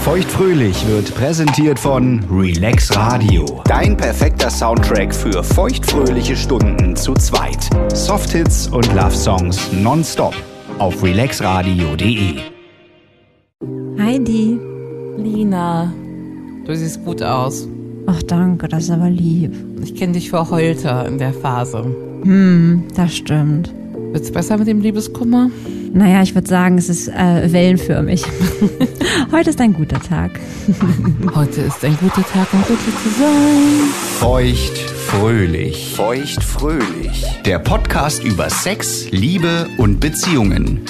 Feuchtfröhlich wird präsentiert von Relax Radio. Dein perfekter Soundtrack für feuchtfröhliche Stunden zu zweit. Softhits und Love Songs nonstop auf relaxradio.de. Heidi. Lina, du siehst gut aus. Ach danke, das ist aber lieb. Ich kenne dich verheulter in der Phase. Hm, das stimmt. Wird's besser mit dem Liebeskummer? Naja, ich würde sagen, es ist äh, wellenförmig. Heute ist ein guter Tag. Heute ist ein guter Tag, um glücklich zu sein. Feuchtfröhlich. Feuchtfröhlich. Der Podcast über Sex, Liebe und Beziehungen.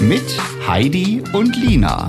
Mit Heidi und Lina.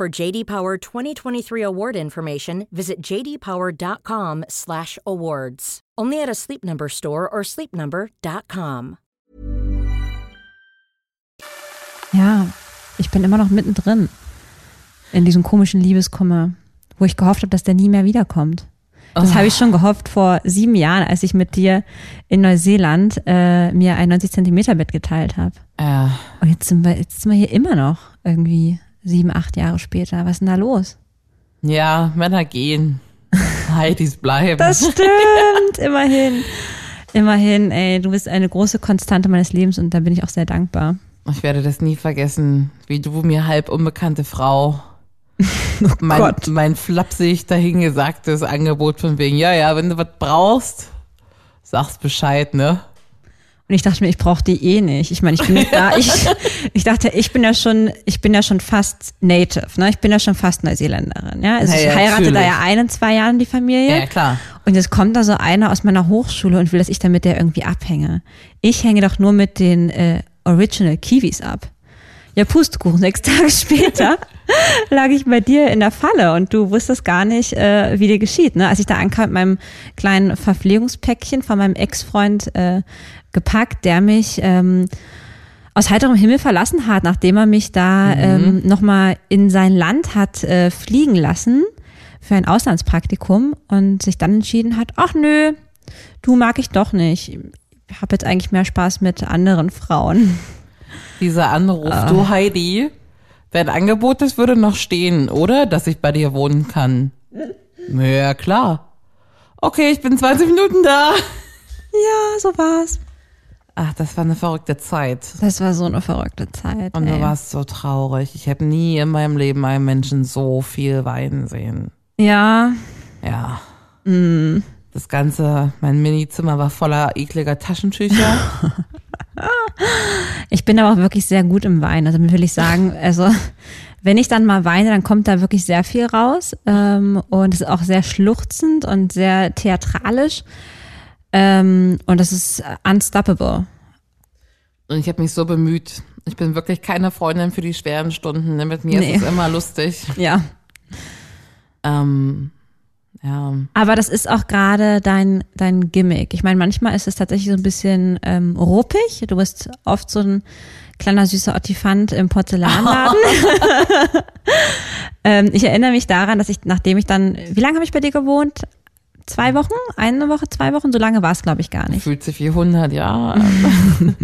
For JD Power 2023 award information, visit jdpower.com/awards. Only at a Sleep Number store or sleepnumber.com. Ja, ich bin immer noch mittendrin in diesem komischen Liebeskummer, wo ich gehofft habe, dass der nie mehr wiederkommt. Das Oh. habe ich schon gehofft vor sieben Jahren, als ich mit dir in Neuseeland äh, mir ein 90 Zentimeter Bett geteilt habe. Ja. Und jetzt sind, wir, jetzt sind wir hier immer noch irgendwie sieben, acht Jahre später. Was ist denn da los? Ja, Männer gehen. Heidis bleiben. Das stimmt, immerhin. Immerhin, ey, du bist eine große Konstante meines Lebens und da bin ich auch sehr dankbar. Ich werde das nie vergessen, wie du mir halb unbekannte Frau mein, Oh Gott. mein flapsig dahingesagtes Angebot von wegen, ja, ja, wenn du was brauchst, sagst Bescheid, ne? Und ich dachte mir, ich brauche die eh nicht. Ich meine, ich bin jetzt da, ich, ich dachte, ich bin ja schon, ich bin ja schon fast native, ne? Ich bin ja schon fast Neuseeländerin, ja. Also Ja, ich heirate da natürlich. ja ein, in zwei Jahren die Familie. Ja, klar. Und jetzt kommt da so einer aus meiner Hochschule und will, dass ich da mit der irgendwie abhänge. Ich hänge doch nur mit den äh, Original Kiwis ab. Ja, Pustekuchen. Sechs Tage später lag ich bei dir in der Falle und du wusstest gar nicht, äh, wie dir geschieht. Ne? Als ich da ankam mit meinem kleinen Verpflegungspäckchen von meinem Ex-Freund äh, gepackt, der mich ähm, aus heiterem Himmel verlassen hat, nachdem er mich da ähm, nochmal in sein Land hat äh, fliegen lassen für ein Auslandspraktikum und sich dann entschieden hat, ach nö, du mag ich doch nicht. Ich habe jetzt eigentlich mehr Spaß mit anderen Frauen. Dieser Anruf, Ah. du Heidi, dein Angebot, das würde noch stehen, oder? Dass ich bei dir wohnen kann. Ja, klar. Okay, ich bin 20 Minuten da. Ja, so war's. Ach, das war eine verrückte Zeit. Das war so eine verrückte Zeit. Und ey. du warst so traurig. Ich habe nie in meinem Leben einen Menschen so viel weinen sehen. Ja, Ja. Mm. Das ganze, mein Minizimmer war voller ekliger Taschentücher. ich bin aber auch wirklich sehr gut im Weinen. Also will ich sagen, also wenn ich dann mal weine, dann kommt da wirklich sehr viel raus. Ähm, und es ist auch sehr schluchzend und sehr theatralisch. Ähm, und das ist unstoppable. Und ich habe mich so bemüht. Ich bin wirklich keine Freundin für die schweren Stunden. ne? Mit mir Nee. ist es immer lustig. Ja. Ähm, Ja. Aber das ist auch gerade dein, dein Gimmick. Ich meine, manchmal ist es tatsächlich so ein bisschen ähm, ruppig. Du bist oft so ein kleiner süßer Ottifant im Porzellanladen. ähm, ich erinnere mich daran, dass ich, nachdem ich dann, wie lange habe ich bei dir gewohnt? Zwei Wochen? Eine Woche, zwei Wochen? So lange war es, glaube ich, gar nicht. Fühlt sich wie 100 Jahre.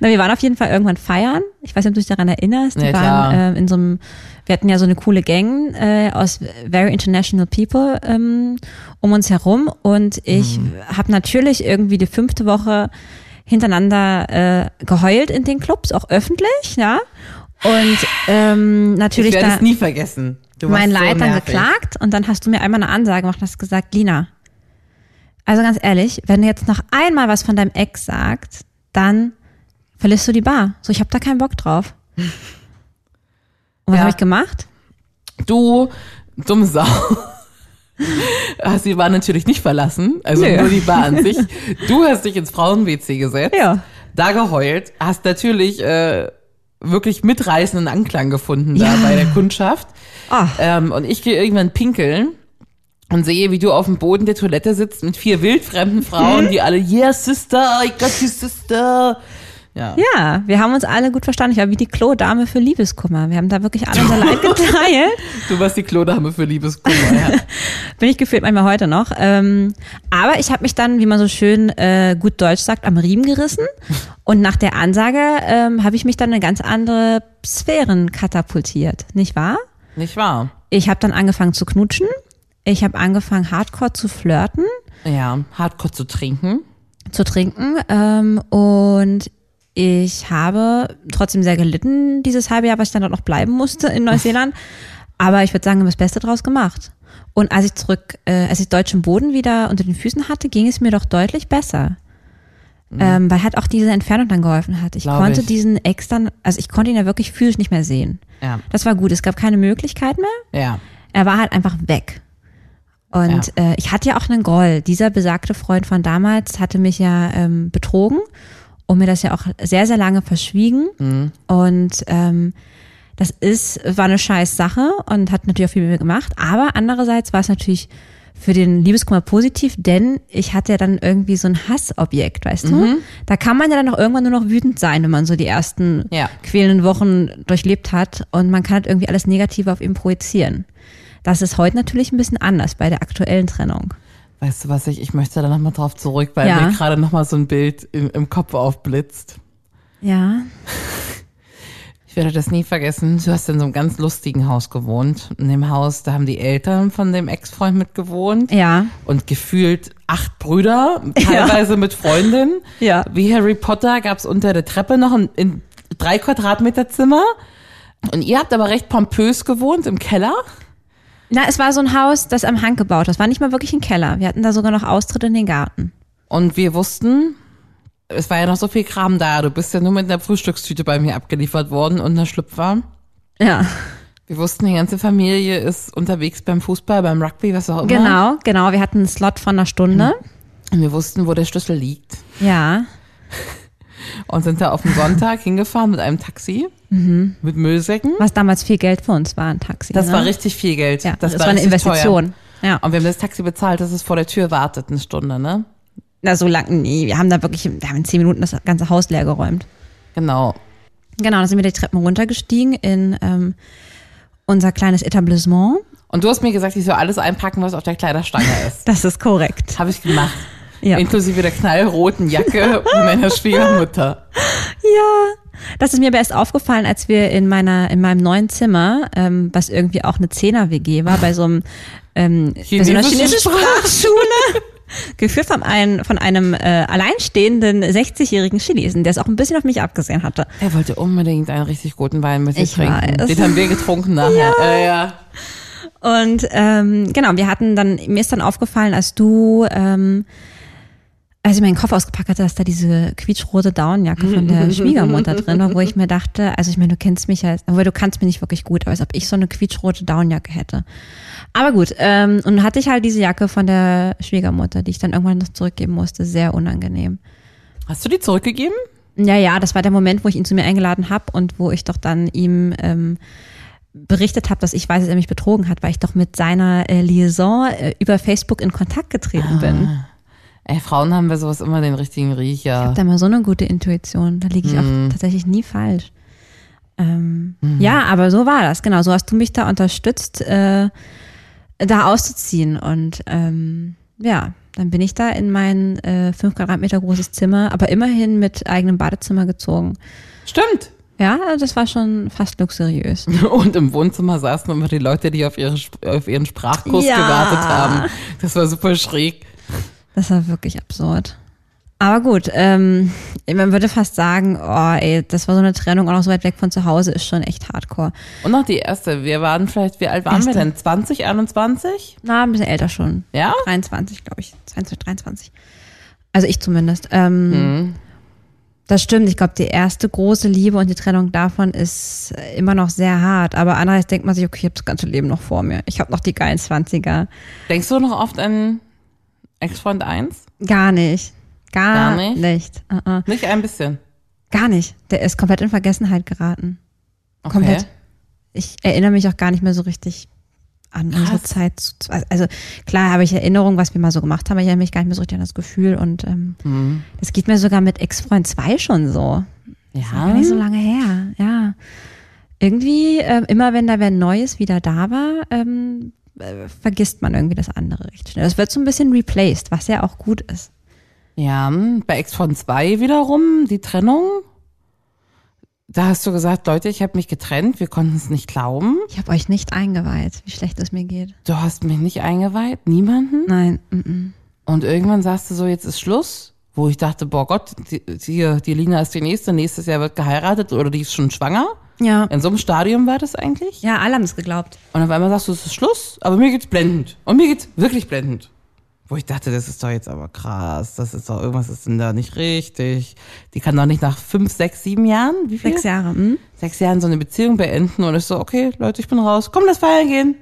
Na, wir waren auf jeden Fall irgendwann feiern. Ich weiß nicht, ob du dich daran erinnerst. Wir Ja, waren klar. äh, in so einem, wir hatten ja so eine coole Gang äh, aus very international people ähm, um uns herum und ich Mhm. habe natürlich irgendwie die fünfte Woche hintereinander äh, geheult in den Clubs, auch öffentlich, ja. Und ähm, Ich natürlich werde da es nie vergessen. Du mein warst so geklagt und dann hast du mir einmal eine Ansage gemacht und hast gesagt, Lina, also ganz ehrlich, wenn du jetzt noch einmal was von deinem Ex sagst, dann verlässt du die Bar. So, ich habe da keinen Bock drauf. Und was Ja. habe ich gemacht? Du, dumme Sau. Hast die Bar natürlich nicht verlassen, also Nö. nur die Bar an sich. Du hast dich ins Frauen-WC gesetzt, Ja. da geheult, hast natürlich äh, wirklich mitreißenden Anklang gefunden da Ja. bei der Kundschaft. Ach. Ähm, und ich gehe irgendwann pinkeln und sehe, wie du auf dem Boden der Toilette sitzt mit vier wildfremden Frauen, Mhm. die alle, yeah, sister, I got you, sister. Ja. Ja, wir haben uns alle gut verstanden. Ich war wie die Klo-Dame für Liebeskummer. Wir haben da wirklich alle unser Leid geteilt. Du warst die Klodame für Liebeskummer, ja. Bin ich gefühlt manchmal heute noch. Ähm, aber ich habe mich dann, wie man so schön äh, gut Deutsch sagt, am Riemen gerissen. Und nach der Ansage ähm, habe ich mich dann in ganz andere Sphären katapultiert. Nicht wahr? Nicht wahr? Ich habe dann angefangen zu knutschen. Ich habe angefangen, hardcore zu flirten, Ja, hardcore zu trinken. zu trinken. Ähm, und ich habe trotzdem sehr gelitten dieses halbe Jahr, was ich dann dort noch bleiben musste in Neuseeland. Aber ich würde sagen, wir haben das Beste draus gemacht. Und als ich zurück, äh, als ich deutschen Boden wieder unter den Füßen hatte, ging es mir doch deutlich besser. Ähm, weil halt auch diese Entfernung dann geholfen hat. Ich Glaub konnte ich. diesen Ex dann, also ich konnte ihn ja wirklich physisch nicht mehr sehen. Ja. Das war gut. Es gab keine Möglichkeit mehr. Ja. Er war halt einfach weg. Und äh, ich hatte ja auch einen Groll. Dieser besagte Freund von damals hatte mich ja ähm, betrogen und mir das ja auch sehr, sehr lange verschwiegen. Und ähm, das ist, war eine scheiß Sache und hat natürlich auch viel mit mir gemacht. Aber andererseits war es natürlich für den Liebeskummer positiv, denn ich hatte ja dann irgendwie so ein Hassobjekt, weißt du? Da kann man ja dann auch irgendwann nur noch wütend sein, wenn man so die ersten Ja. quälenden Wochen durchlebt hat und man kann halt irgendwie alles Negative auf ihn projizieren. Das ist heute natürlich ein bisschen anders bei der aktuellen Trennung. Weißt du was, ich, ich möchte da nochmal drauf zurück, weil Ja. mir gerade nochmal so ein Bild im, im Kopf aufblitzt. Ja. Ich werde das nie vergessen. Du hast in so einem ganz lustigen Haus gewohnt. In dem Haus, da haben die Eltern von dem Ex-Freund mit gewohnt. Ja. Und gefühlt acht Brüder, teilweise mit Freundinnen. Ja. Wie Harry Potter gab's unter der Treppe noch ein, ein drei Quadratmeter Zimmer. Und ihr habt aber recht pompös gewohnt im Keller. Na, es war so ein Haus, das am Hang gebaut ist. Das war nicht mal wirklich ein Keller. Wir hatten da sogar noch Austritt in den Garten. Und wir wussten, es war ja noch so viel Kram da. Du bist ja nur mit einer Frühstückstüte bei mir abgeliefert worden und einer Schlüpfer. Ja. Wir wussten, die ganze Familie ist unterwegs beim Fußball, beim Rugby, was auch immer. Genau, genau. Wir hatten einen Slot von einer Stunde. Und wir wussten, wo der Schlüssel liegt. Ja. Und sind da auf dem Sonntag hingefahren mit einem Taxi, mit Müllsäcken. Was damals viel Geld für uns war, ein Taxi. Das ne? war richtig viel Geld. Ja, das, war, war eine Investition. Teuer. Ja. Und wir haben das Taxi bezahlt, dass es vor der Tür wartet, eine Stunde, ne? Na, so lang, nee, wir haben da wirklich, wir haben in zehn Minuten das ganze Haus leer geräumt. Genau. Genau, dann sind wir die Treppen runtergestiegen in ähm, unser kleines Etablissement. Und du hast mir gesagt, ich soll alles einpacken, was auf der Kleiderstange ist. Das ist korrekt. Habe ich gemacht. Ja. Inklusive der knallroten Jacke meiner Schwiegermutter. Ja, das ist mir aber erst aufgefallen, als wir in meiner in meinem neuen Zimmer, ähm, was irgendwie auch eine Zehner-WG war, bei so einem ähm, bei so einer Chinesische chinesischen Sprachschule. Geführt von einem, von einem äh, alleinstehenden 60-jährigen Chinesen, der es auch ein bisschen auf mich abgesehen hatte. Er wollte unbedingt einen richtig guten Wein mit dir Ich trinken. weiß. Den haben wir getrunken nachher. Ja. Äh, ja. Und ähm, genau, wir hatten dann, mir ist dann aufgefallen, als du, ähm, als ich meinen Koffer ausgepackt hatte, dass da diese quietschrote Daunenjacke von der Schwiegermutter drin war, wo ich mir dachte, also ich meine, du kennst mich ja, aber du kannst mich nicht wirklich gut, aber als ob ich so eine quietschrote Daunenjacke hätte. Aber gut, ähm, und dann hatte ich halt diese Jacke von der Schwiegermutter, die ich dann irgendwann noch zurückgeben musste, sehr unangenehm. Hast du die zurückgegeben? Ja, ja, das war der Moment, wo ich ihn zu mir eingeladen habe und wo ich doch dann ihm ähm, berichtet habe, dass ich weiß, dass er mich betrogen hat, weil ich doch mit seiner äh, Liaison äh, über Facebook in Kontakt getreten bin. Ey, Frauen haben bei sowas immer den richtigen Ich Riecher. habe da mal so eine gute Intuition. Da liege ich auch tatsächlich nie falsch. Ähm, Ja, aber so war das, genau. So hast du mich da unterstützt, äh, da auszuziehen. Und ähm, ja, dann bin ich da in mein äh, fünf Quadratmeter großes Zimmer, aber immerhin mit eigenem Badezimmer gezogen. Stimmt. Ja, das war schon fast luxuriös. Und im Wohnzimmer saßen immer die Leute, die auf, ihre, auf ihren Sprachkurs Ja. gewartet haben. Das war super schräg. Das war wirklich absurd. Aber gut, ähm, man würde fast sagen, oh ey, das war so eine Trennung auch noch so weit weg von zu Hause, ist schon echt hardcore. Und noch die erste. Wir waren vielleicht, wie alt waren wir Erste. denn? 20, 21? Na, ein bisschen älter schon. Ja? 23, glaube ich. 22, 23. Also ich zumindest. Ähm, Das stimmt. Ich glaube, die erste große Liebe und die Trennung davon ist immer noch sehr hart. Aber andererseits denkt man sich, okay, ich habe das ganze Leben noch vor mir. Ich habe noch die geilen 20er. Denkst du noch oft an Ex-Freund 1? Gar nicht. Gar, Gar nicht? nicht. Uh -uh. Nicht ein bisschen. Gar nicht. Der ist komplett in Vergessenheit geraten. Okay. Komplett. Ich erinnere mich auch gar nicht mehr so richtig an unsere Krass. Zeit. zu- Also klar habe ich Erinnerungen, was wir mal so gemacht haben, aber ich erinnere mich gar nicht mehr so richtig an das Gefühl. Und ähm, Mhm. das geht mir sogar mit Ex-Freund 2 schon so. Gar Ja. nicht so lange her, ja. Irgendwie, ähm, immer wenn da wer Neues wieder da war, ähm, äh, vergisst man irgendwie das andere recht schnell. Das wird so ein bisschen replaced, was ja auch gut ist. Ja, bei Ex-Freund 2 wiederum, die Trennung. Da hast du gesagt, Leute, ich habe mich getrennt, wir konnten es nicht glauben. Ich habe euch nicht eingeweiht, wie schlecht es mir geht. Du hast mich nicht eingeweiht, niemanden. Nein, mm -mm. Und irgendwann sagst du so, jetzt ist Schluss. Wo ich dachte, boah Gott, die, die, die Lina ist die nächste, nächstes Jahr wird geheiratet oder die ist schon schwanger. Ja. In so einem Stadium war das eigentlich. Ja, alle haben es geglaubt. Und auf einmal sagst du, es ist Schluss, aber mir geht's blendend. Und mir geht's wirklich blendend. Wo ich dachte, das ist doch jetzt aber krass. Das ist doch, irgendwas ist denn da nicht richtig. Die kann doch nicht nach fünf, sechs, sieben Jahren, wie viel? Sechs Jahre. Hm? Sechs Jahren so eine Beziehung beenden und ich so, okay, Leute, ich bin raus. Komm, lass feiern gehen.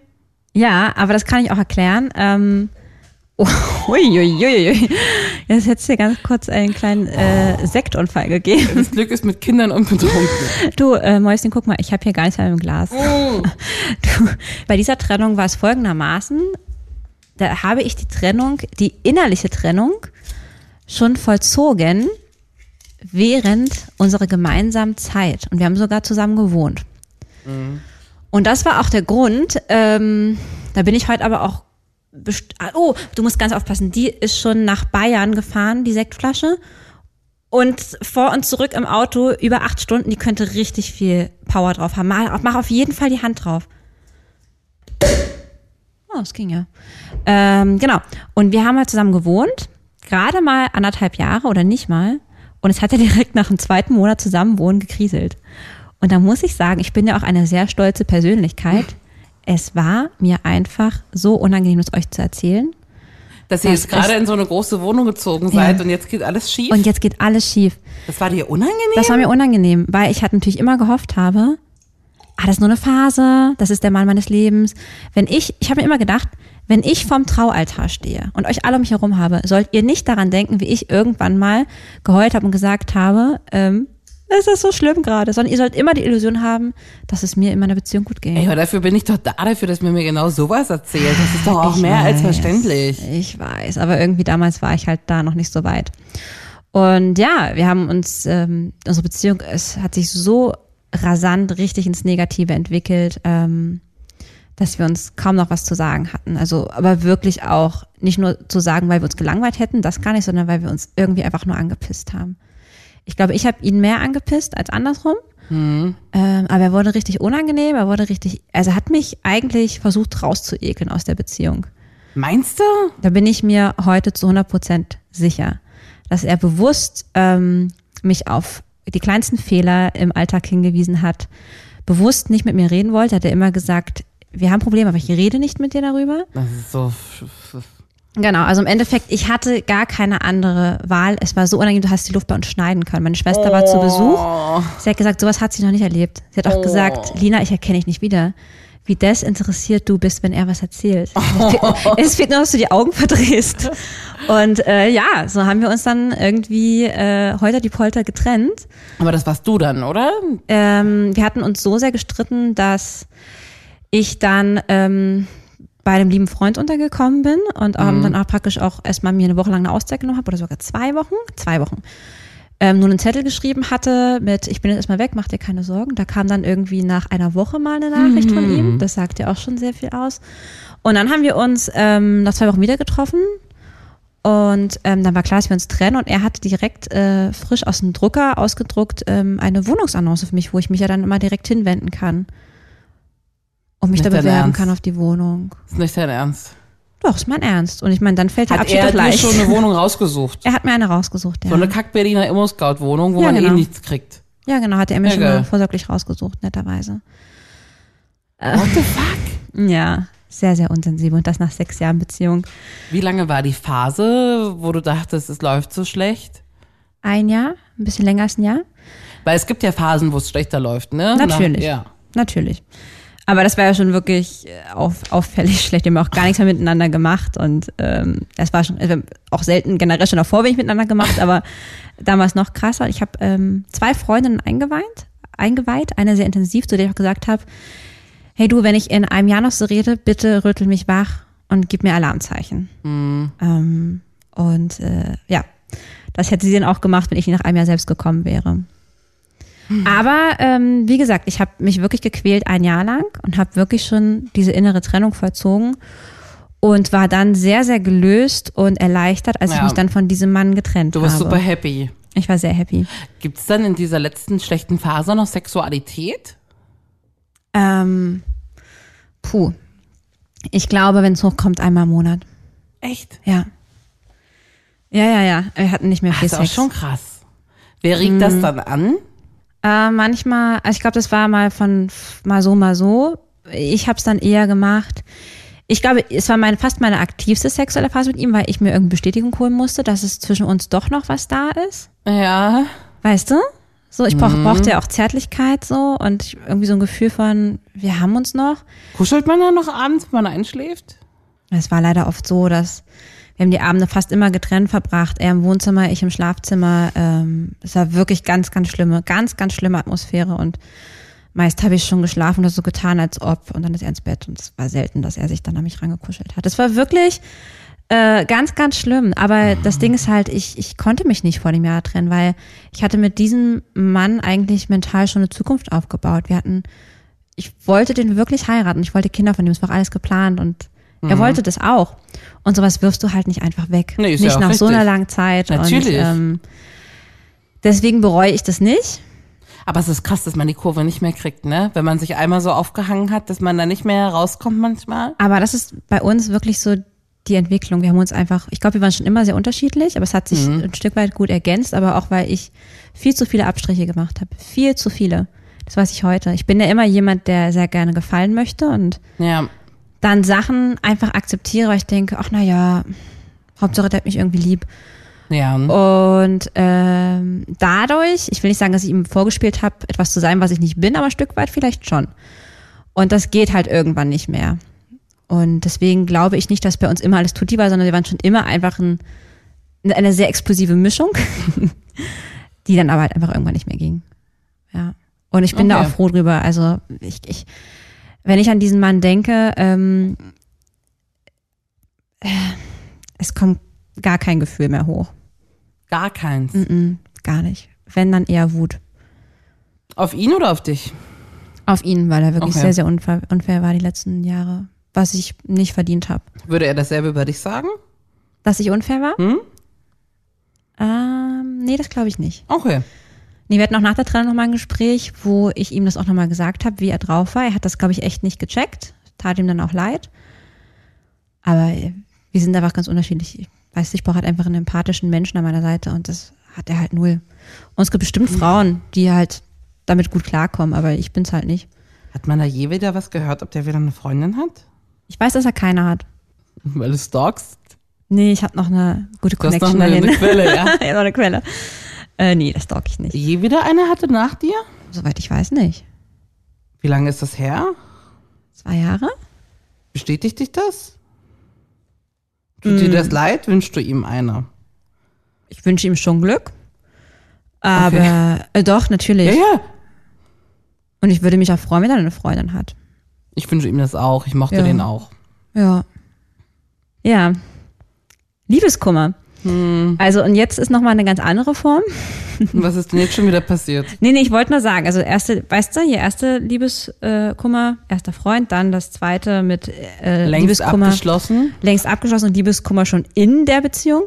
Ja, aber das kann ich auch erklären. Ähm, uiuiui. Jetzt hätte es dir ganz kurz einen kleinen äh, Sektunfall gegeben. Das Glück ist mit Kindern und betrunken. Du, äh, Mäuschen, guck mal, ich habe hier gar nichts mehr im Glas. Du, bei dieser Trennung war es folgendermaßen. Da habe ich die Trennung, die innerliche Trennung, schon vollzogen während unserer gemeinsamen Zeit. Und wir haben sogar zusammen gewohnt. Und das war auch der Grund, ähm, da bin ich heute aber auch, best- ah, oh, du musst ganz aufpassen, die ist schon nach Bayern gefahren, die Sektflasche. Und vor und zurück im Auto über acht Stunden, die könnte richtig viel Power drauf haben. Mach, mach auf jeden Fall die Hand drauf. Oh, das ging ja. Ähm, genau. Und wir haben halt zusammen gewohnt, gerade mal anderthalb Jahre oder nicht mal. Und es hat ja direkt nach dem zweiten Monat zusammenwohnen gekriselt. Und da muss ich sagen, ich bin ja auch eine sehr stolze Persönlichkeit. Es war mir einfach so unangenehm, das euch zu erzählen. Dass ihr Das jetzt gerade in so eine große Wohnung gezogen seid und jetzt geht alles schief. Und jetzt geht alles schief. das war dir unangenehm? Das war mir unangenehm, weil ich halt natürlich immer gehofft habe, ah, das ist nur eine Phase, das ist der Mann meines Lebens. Wenn ich, ich habe mir immer gedacht, wenn ich vorm Traualtar stehe und euch alle um mich herum habe, sollt ihr nicht daran denken, wie ich irgendwann mal geheult habe und gesagt habe, ähm, es ist so schlimm gerade, sondern ihr sollt immer die Illusion haben, dass es mir in meiner Beziehung gut geht. Ey, aber dafür bin ich doch da, dafür, dass mir mir genau sowas erzählt. Das ist doch auch Ich mehr als weiß, verständlich. Ich weiß, aber irgendwie damals war ich halt da noch nicht so weit. Und ja, wir haben uns, ähm, unsere Beziehung, es hat sich so rasant richtig ins Negative entwickelt, ähm, dass wir uns kaum noch was zu sagen hatten. Also, aber wirklich auch nicht nur zu sagen, weil wir uns gelangweilt hätten, das gar nicht, sondern weil wir uns irgendwie einfach nur angepisst haben. Ich glaube, ich habe ihn mehr angepisst als andersrum. Ähm, aber er wurde richtig unangenehm, er wurde richtig, also hat mich eigentlich versucht rauszuekeln aus der Beziehung. Meinst du? Da bin ich mir heute zu 100 Prozent sicher, dass er bewusst ähm, mich auf die kleinsten Fehler im Alltag hingewiesen hat, bewusst nicht mit mir reden wollte, hat er immer gesagt, wir haben Probleme, aber ich rede nicht mit dir darüber. Das ist so. Genau, also im Endeffekt, ich hatte gar keine andere Wahl. Es war so unangenehm, du hast die Luft bei uns schneiden können. Meine Schwester war zu Besuch. Sie hat gesagt, sowas hat sie noch nicht erlebt. Sie hat auch gesagt, Lina, ich erkenne dich nicht wieder. wie desinteressiert du bist, wenn er was erzählt. Es fehlt nur, dass du die Augen verdrehst. Und äh, ja, so haben wir uns dann irgendwie äh, heute die Polter getrennt. Aber das warst du dann, oder? Ähm, wir hatten uns so sehr gestritten, dass ich dann ähm, bei einem lieben Freund untergekommen bin und ähm, dann auch praktisch auch erstmal mir eine Woche lang eine Auszeit genommen habe oder sogar zwei Wochen, zwei Wochen. Ähm, nur einen Zettel geschrieben hatte mit, ich bin jetzt erstmal weg, mach dir keine Sorgen. Da kam dann irgendwie nach einer Woche mal eine Nachricht von ihm. Das sagt ja auch schon sehr viel aus. Und dann haben wir uns ähm, nach zwei Wochen wieder getroffen. Und ähm, dann war klar, dass wir uns trennen. Und er hatte direkt äh, frisch aus dem Drucker ausgedruckt ähm, eine Wohnungsannonce für mich, wo ich mich ja dann immer direkt hinwenden kann. Und mich da bewerben Ernst? kann auf die Wohnung. Ist nicht dein Ernst. Doch, ist mein Ernst. Und ich meine, dann fällt der Hat Abschied er doch leicht. schon eine Wohnung rausgesucht? er hat mir eine rausgesucht, ja. So eine Kack-Berliner Immo-Scout-Wohnung, wo Ja, man genau. eh nichts kriegt. Ja, genau, hat er mir Ja, schon geil. mal vorsorglich rausgesucht, netterweise. What the fuck? Ja, sehr, sehr unsensibel. Und das nach sechs Jahren Beziehung. Wie lange war die Phase, wo du dachtest, es läuft so schlecht? Ein Jahr, ein bisschen länger als ein Jahr. Weil es gibt ja Phasen, wo es schlechter läuft, ne? Natürlich. Na, ja. Natürlich. Aber das war ja schon wirklich äh, auf, auffällig schlecht. Wir haben auch gar nichts mehr miteinander gemacht. Und ähm, das war schon, haben auch selten generell schon davor wenig miteinander gemacht, aber damals noch krasser. Ich habe ähm, zwei Freundinnen eingeweint, eingeweiht, eine sehr intensiv, zu der ich auch gesagt habe, hey du, wenn ich in einem Jahr noch so rede, bitte rüttel mich wach und gib mir Alarmzeichen. Ähm, und äh, ja, das hätte sie dann auch gemacht, wenn ich nach einem Jahr selbst gekommen wäre. Aber ähm, wie gesagt, ich habe mich wirklich gequält ein Jahr lang und habe wirklich schon diese innere Trennung vollzogen und war dann sehr, sehr gelöst und erleichtert, als ich Ja. mich dann von diesem Mann getrennt Du warst habe. super happy. Ich war sehr happy. Gibt es dann in dieser letzten schlechten Phase noch Sexualität? Ähm, puh. Ich glaube, wenn es hochkommt, einmal im Monat. Echt? Ja. Ja, ja, ja. Wir hatten nicht mehr Das viel ist auch Sex. schon krass. Wer regt das dann an? Äh, manchmal, also ich glaube, das war mal von mal so, mal so. Ich habe es dann eher gemacht. Ich glaube, es war meine, fast meine aktivste sexuelle Phase mit ihm, weil ich mir irgendeine Bestätigung holen musste, dass es zwischen uns doch noch was da ist. Ja. Weißt du? So, ich brauch, brauchte ja auch Zärtlichkeit so und ich, irgendwie so ein Gefühl von, wir haben uns noch. Kuschelt man dann noch abends, wenn man einschläft? Es war leider oft so, dass wir haben die Abende fast immer getrennt verbracht. Er im Wohnzimmer, ich im Schlafzimmer. Ähm, es war wirklich ganz, ganz schlimme, ganz, ganz schlimme Atmosphäre und meist habe ich schon geschlafen oder so getan, als ob und dann ist er ins Bett und es war selten, dass er sich dann an mich rangekuschelt hat. Es war wirklich äh, ganz, ganz schlimm. Aber das Ding ist halt, ich, ich konnte mich nicht vor dem Jahr trennen, weil ich hatte mit diesem Mann eigentlich mental schon eine Zukunft aufgebaut. Wir hatten, ich wollte den wirklich heiraten. Ich wollte Kinder von ihm. Es war alles geplant und er wollte das auch. Und sowas wirfst du halt nicht einfach weg. Mhm. Nee, ist ja nicht auch nach so richtig. einer langen Zeit. Natürlich. Und, ähm, deswegen bereue ich das nicht. Aber es ist krass, dass man die Kurve nicht mehr kriegt, ne? Wenn man sich einmal so aufgehangen hat, dass man da nicht mehr rauskommt manchmal. Aber das ist bei uns wirklich so die Entwicklung. Wir haben uns einfach, ich glaube, wir waren schon immer sehr unterschiedlich, aber es hat sich ein Stück weit gut ergänzt, aber auch weil ich viel zu viele Abstriche gemacht habe. Viel zu viele. Das weiß ich heute. Ich bin ja immer jemand, der sehr gerne gefallen möchte und Ja. Dann Sachen einfach akzeptiere, weil ich denke, ach na ja, Hauptsache der hat mich irgendwie lieb. Ja. Und ähm, dadurch, ich will nicht sagen, dass ich ihm vorgespielt habe, etwas zu sein, was ich nicht bin, aber ein Stück weit vielleicht schon. Und das geht halt irgendwann nicht mehr. Und deswegen glaube ich nicht, dass bei uns immer alles tutti war, sondern wir waren schon immer einfach ein, eine sehr explosive Mischung, die dann aber halt einfach irgendwann nicht mehr ging. Ja. Und ich bin da Okay. auch froh drüber. Also ich, ich, wenn ich an diesen Mann denke, ähm, äh, es kommt gar kein Gefühl mehr hoch. Gar keins. Mm, gar nicht. Wenn, dann eher Wut. Auf ihn oder auf dich? Auf ihn, weil er wirklich Okay. sehr, sehr unfair, unfair war die letzten Jahre. Was ich nicht verdient habe. Würde er dasselbe über dich sagen? Dass ich unfair war? Hm? Ähm, nee, das glaube ich nicht. Okay. Nee, wir hatten auch nach der Trennung nochmal ein Gespräch, wo ich ihm das auch nochmal gesagt habe, wie er drauf war. Er hat das, glaube ich, echt nicht gecheckt. Tat ihm dann auch leid. Aber äh, wir sind einfach ganz unterschiedlich. Ich weiß, ich brauche halt einfach einen empathischen Menschen an meiner Seite und das hat er halt null. Und es gibt bestimmt Frauen, die halt damit gut klarkommen, aber ich bin's halt nicht. Hat man da je wieder was gehört, ob der wieder eine Freundin hat? Ich weiß, dass er keine hat. Weil du stalkst? Nee, ich habe noch eine gute Du hast Connection noch eine, eine Quelle, ja? ja, noch eine Quelle. Äh, nee, das stalk ich nicht. Je wieder eine hatte nach dir? Soweit ich weiß nicht. Wie lange ist das her? Zwei Jahre? Bestätigt dich das? Tut dir das leid? Wünschst du ihm eine? Ich wünsche ihm schon Glück. Aber äh, doch, natürlich. Ja, ja. Und ich würde mich auch freuen, wenn er eine Freundin hat. Ich wünsche ihm das auch. Ich mochte Ja. den auch. Ja. Ja. Liebeskummer. Also, und jetzt ist nochmal eine ganz andere Form. Was ist denn jetzt schon wieder passiert? Nee, nee, ich wollte nur sagen, also erste, weißt du, hier erste Liebeskummer, erster Freund, dann das zweite mit äh, Längst Liebeskummer. abgeschlossen. Längst abgeschlossen und Liebeskummer schon in der Beziehung.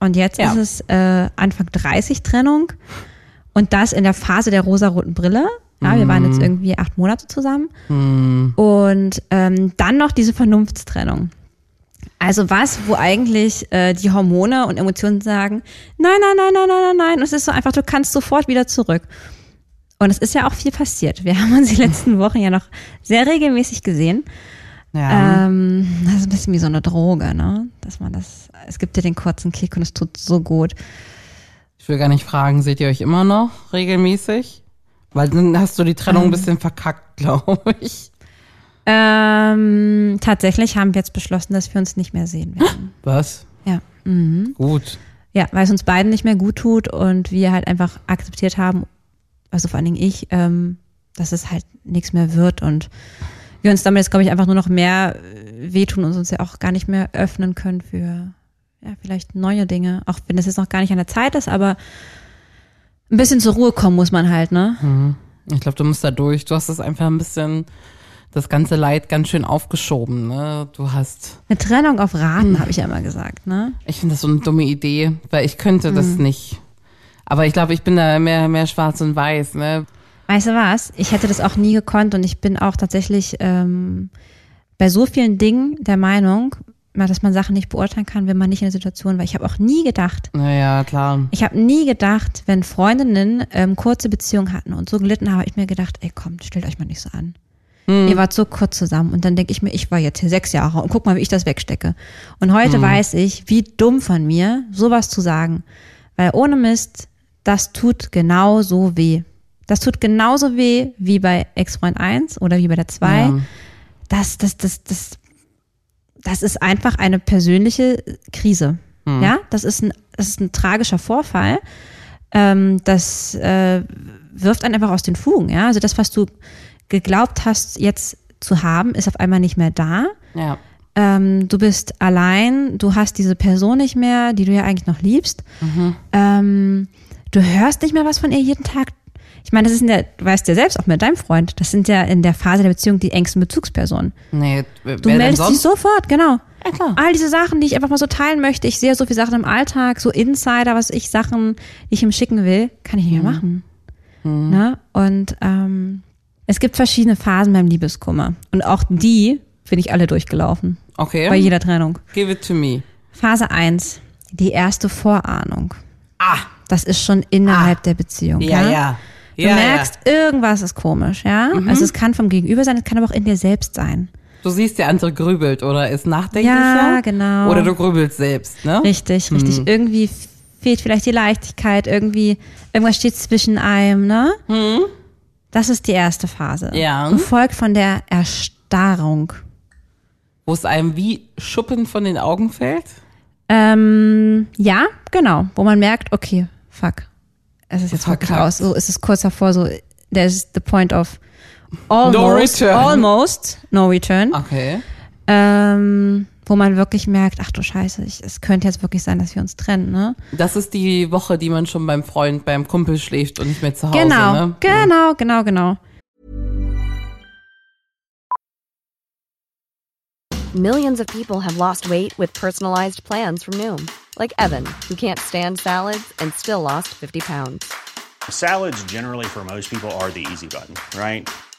Und jetzt Ja. ist es äh, Anfang 30 Trennung. Und das in der Phase der rosaroten Brille. Ja, wir waren jetzt irgendwie acht Monate zusammen. Und ähm, dann noch diese Vernunftstrennung. Also was, wo eigentlich äh, die Hormone und Emotionen sagen, nein, nein, nein, nein, nein, nein, nein. Und es ist so einfach, du kannst sofort wieder zurück. Und es ist ja auch viel passiert. Wir haben uns die letzten Wochen ja noch sehr regelmäßig gesehen. Ja. Ähm, das ist ein bisschen wie so eine Droge, ne? Dass man das, es gibt dir den kurzen Kick und es tut so gut. Ich will gar nicht fragen, seht ihr euch immer noch regelmäßig? Weil dann hast du die Trennung ein bisschen verkackt, glaube ich. Ähm, tatsächlich haben wir jetzt beschlossen, dass wir uns nicht mehr sehen werden. Was? Ja. Mhm. Gut. Ja, weil es uns beiden nicht mehr gut tut und wir halt einfach akzeptiert haben, also vor allen Dingen ich, ähm, dass es halt nichts mehr wird und wir uns damit jetzt, glaube ich, einfach nur noch mehr äh, wehtun und uns ja auch gar nicht mehr öffnen können für ja, vielleicht neue Dinge, auch wenn das jetzt noch gar nicht an der Zeit ist, aber ein bisschen zur Ruhe kommen muss man halt, ne? Ich glaube, du musst da durch. Du hast das einfach ein bisschen, das ganze Leid ganz schön aufgeschoben. Ne? Du hast, Eine Trennung auf Raten, habe ich ja immer gesagt, ne? ich finde das so eine dumme Idee, weil ich könnte das Mhm. nicht. Aber ich glaube, ich bin da mehr, mehr schwarz und weiß. Ne? Weißt du was? Ich hätte das auch nie gekonnt und ich bin auch tatsächlich ähm, bei so vielen Dingen der Meinung, dass man Sachen nicht beurteilen kann, wenn man nicht in der Situation war. Ich habe auch nie gedacht, Naja, klar. ich habe nie gedacht, wenn Freundinnen ähm, kurze Beziehungen hatten und so gelitten haben, habe ich mir gedacht, ey komm, stellt euch mal nicht so an. Ihr wart so kurz zusammen und dann denke ich mir, ich war jetzt hier sechs Jahre und guck mal, wie ich das wegstecke. Und heute weiß ich, wie dumm von mir, sowas zu sagen. Weil ohne Mist, das tut genauso weh. Das tut genauso weh wie bei Ex-Freund 1 oder wie bei der 2. Ja. Das, das, das, das, das ist einfach eine persönliche Krise. Ja, das ist ein, das ist ein tragischer Vorfall. Ähm, das äh, wirft einen einfach aus den Fugen. Ja, also das, was du geglaubt hast, jetzt zu haben, ist auf einmal nicht mehr da. Ja. Ähm, du bist allein, du hast diese Person nicht mehr, die du ja eigentlich noch liebst. Ähm, du hörst nicht mehr was von ihr jeden Tag. Ich meine, das ist in der, du weißt ja selbst, auch mit deinem Freund, das sind ja in der Phase der Beziehung die engsten Bezugspersonen. Nee, Du meldest dich sofort, genau. Ja, klar. All diese Sachen, die ich einfach mal so teilen möchte. Ich sehe so viele Sachen im Alltag, so Insider, was ich Sachen, die ich ihm schicken will, kann ich nicht mehr machen. Ne? Und ähm, es gibt verschiedene Phasen beim Liebeskummer. Und auch die bin ich alle durchgelaufen. Okay. Bei jeder Trennung. Give it to me. Phase 1, die erste Vorahnung. Ah. Das ist schon innerhalb der Beziehung. Ja, Ja, ja. Du ja, merkst, irgendwas ist komisch, ja. Also es kann vom Gegenüber sein, es kann aber auch in dir selbst sein. Ja. Du siehst, der andere grübelt oder ist nachdenklicher. Ja, genau. Oder du grübelst selbst, ne? Richtig, richtig. Irgendwie fehlt vielleicht die Leichtigkeit, irgendwie, irgendwas steht zwischen einem, ne? Das ist die erste Phase. Ja. Gefolgt von der Erstarrung. Wo es einem wie Schuppen von den Augen fällt. Ähm, ja, genau. Wo man merkt, okay, fuck. Es ist jetzt wirklich aus. So ist es kurz davor, so, there's the point of almost, return. almost no return. Okay. Ähm, wo man wirklich merkt, ach du Scheiße, ich, es könnte jetzt wirklich sein, dass wir uns trennen, ne? Das ist die Woche, die man schon beim Freund, beim Kumpel schläft und nicht mehr zu Hause, Genau, ne? genau, genau, genau. Millions of people have lost weight with personalized plans from Noom, like Evan, who can't stand salads and still lost 50 pounds. Salads, generally, for most people, are the easy button, right?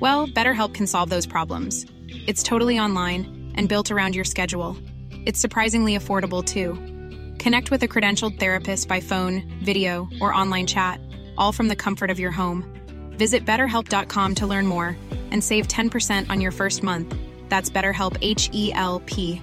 Well, BetterHelp can solve those problems. It's totally online and built around your schedule. It's surprisingly affordable too. Connect with a credentialed therapist by phone, video, or online chat, all from the comfort of your home. Visit betterhelp.com to learn more and save 10% on your first month. That's BetterHelp H E L P.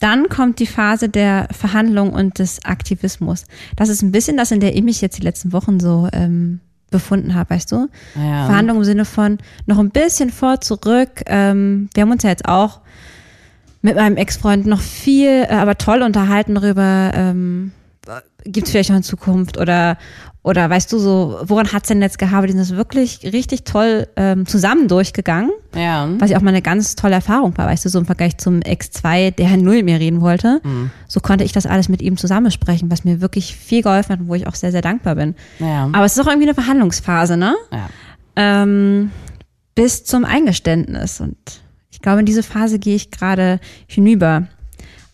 Dann kommt die Phase der Verhandlung und des Aktivismus. Das ist ein bisschen das, in der ich mich jetzt die letzten Wochen so ähm, befunden habe, weißt du? Ja. Verhandlung im Sinne von noch ein bisschen vor, zurück. Ähm, wir haben uns ja jetzt auch mit meinem Ex-Freund noch viel, äh, aber toll unterhalten darüber, ähm, gibt es vielleicht noch in Zukunft oder oder weißt du so, woran hat's denn jetzt gehabt? Die sind das wirklich richtig toll ähm, zusammen durchgegangen, Ja. was ja auch mal eine ganz tolle Erfahrung war, weißt du, so im Vergleich zum Ex-2, der Herr Null mit mir reden wollte. So konnte ich das alles mit ihm zusammensprechen, was mir wirklich viel geholfen hat und wo ich auch sehr, sehr dankbar bin. Ja. Aber es ist auch irgendwie eine Verhandlungsphase, ne? ja. ähm, bis zum Eingeständnis. Und ich glaube, in diese Phase gehe ich gerade hinüber.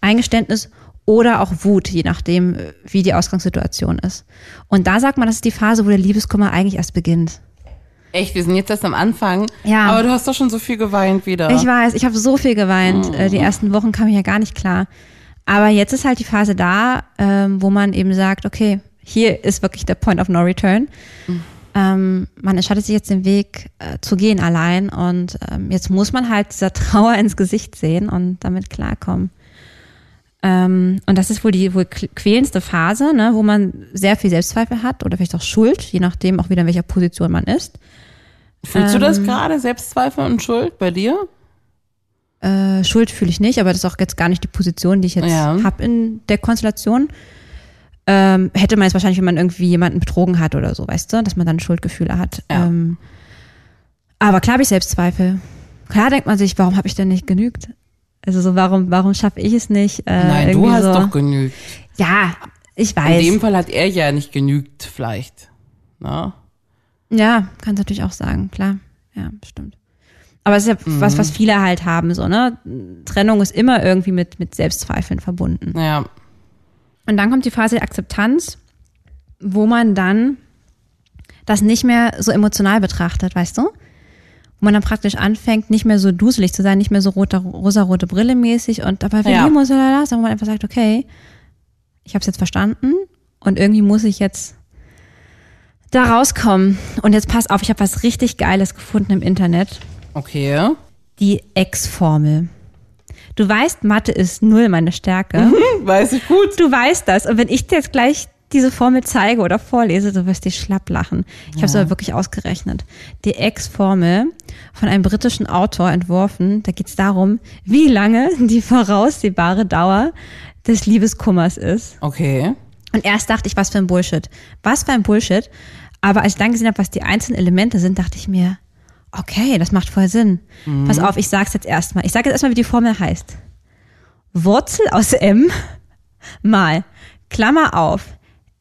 Eingeständnis oder auch Wut, je nachdem, äh, wie die Ausgangssituation ist. Und da sagt man, das ist die Phase, wo der Liebeskummer eigentlich erst beginnt. Echt, wir sind jetzt erst am Anfang. Ja. Aber du hast doch schon so viel geweint wieder. Ich weiß, ich habe so viel geweint. Äh, Die ersten Wochen kam ich ja gar nicht klar. Aber jetzt ist halt die Phase da, ähm, wo man eben sagt, okay, hier ist wirklich der Point of No Return. Ähm, man entscheidet sich jetzt den Weg äh, zu gehen allein und ähm, jetzt muss man halt dieser Trauer ins Gesicht sehen und damit klarkommen. Ähm, und das ist wohl die wohl quälendste Phase, ne, wo man sehr viel Selbstzweifel hat oder vielleicht auch Schuld, je nachdem auch wieder in welcher Position man ist. Fühlst du das ähm, gerade, Selbstzweifel und Schuld bei dir? Äh, Schuld fühle ich nicht, aber das ist auch jetzt gar nicht die Position, die ich jetzt Ja. hab in der Konstellation. Ähm, hätte man jetzt wahrscheinlich, wenn man irgendwie jemanden betrogen hat oder so, weißt du, dass man dann Schuldgefühle hat. Ja. Ähm, aber klar habe ich Selbstzweifel. Klar denkt man sich, warum habe ich denn nicht genügt? Also so, warum, warum schaffe ich es nicht? Äh, Nein, du hast so. doch genügt. Ja, ich In weiß. dem Fall hat er ja nicht genügt, vielleicht. Na? Ja, kannst natürlich auch sagen, klar. Ja, stimmt. Aber es ist ja Mhm. was, was viele halt haben, so, ne? Trennung ist immer irgendwie mit, mit Selbstzweifeln verbunden. Ja. Und dann kommt die Phase der Akzeptanz, wo man dann das nicht mehr so emotional betrachtet, weißt du? Wo man dann praktisch anfängt, nicht mehr so duselig zu sein, nicht mehr so rote, rosarote Brille mäßig und dabei Ja. uns oder das, sondern wo man einfach sagt, okay, ich habe es jetzt verstanden und irgendwie muss ich jetzt da rauskommen. Und jetzt pass auf, ich habe was richtig Geiles gefunden im Internet. Okay. Die X-Formel. Du weißt, Mathe ist null meine Stärke. Hm, Weiß ich gut. Du weißt das. Und wenn ich dir jetzt gleich diese Formel zeige oder vorlese, du wirst dich schlapp lachen. Ich habe es aber wirklich ausgerechnet. Die X-Formel von einem britischen Autor entworfen, da geht es darum, wie lange die voraussehbare Dauer des Liebeskummers ist. Okay. Und erst dachte ich, was für ein Bullshit. Was für ein Bullshit. Aber als ich dann gesehen habe, was die einzelnen Elemente sind, dachte ich mir, okay, das macht voll Sinn. Pass auf, ich sag's jetzt erstmal. Ich sage jetzt erstmal, wie die Formel heißt. Wurzel aus M mal, Klammer auf,